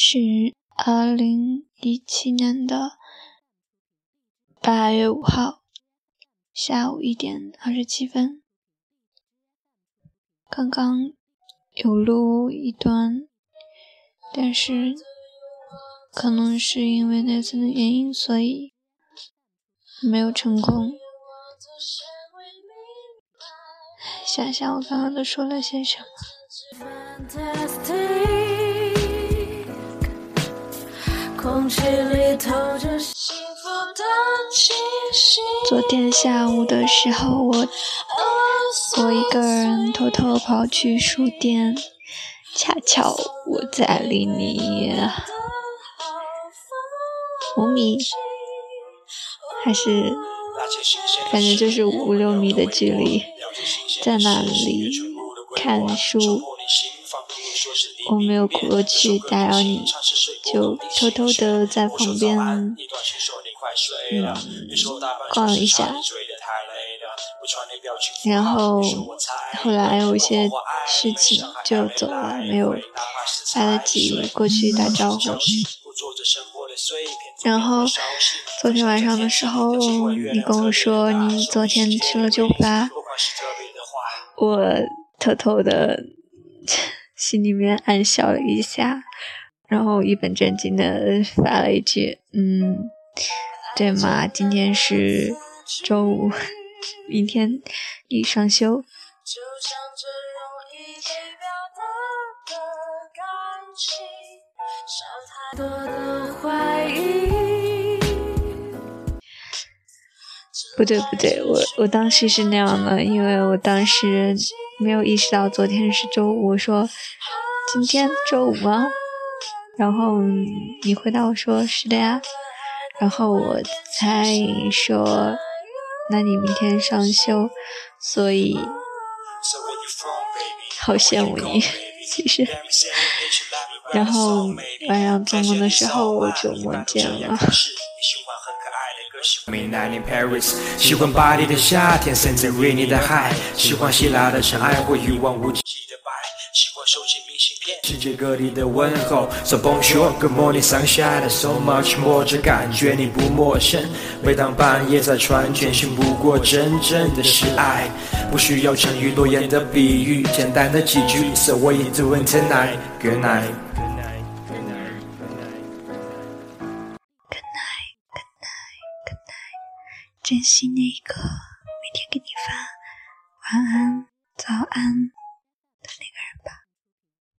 是二零一七年的八月五号下午一点二十七分。刚刚有录一段，但是可能是因为那次的原因，所以没有成功。想想我刚刚都说了些什么。昨天下午的时候，我我一个人偷偷跑去书店，恰巧我在离你五米，还是反正就是五六米的距离，在那里看书。我没有过去打扰你，就偷偷的在旁边，嗯，逛了一下，然后后来有一些事情就走了，没有来得及过去打招呼。然后昨天晚上的时候，你跟我说你昨天吃了酒吧，我偷偷的。心里面暗笑了一下，然后一本正经的发了一句：“嗯，对嘛，今天是周五，明天你双休。”不对不对，我我当时是那样的，因为我当时。没有意识到昨天是周五，我说今天周五吗？然后你回答我说是的呀，然后我才说那你明天双休，所以好羡慕你，其实。然后晚上做梦的时候我就梦见了。喜欢巴黎的夏天，甚至瑞尼的海，喜欢希腊的尘埃或一望无际，收集明信片，世界各地的问候。So bonjour, good morning, sunshine, so much more，这感觉你不陌生。每当半夜在传简讯，不过真正的是爱，不需要成语多言的比喻，简单的几句。So what you doing tonight? Good night. 珍惜那一刻每天给你发晚安、早安。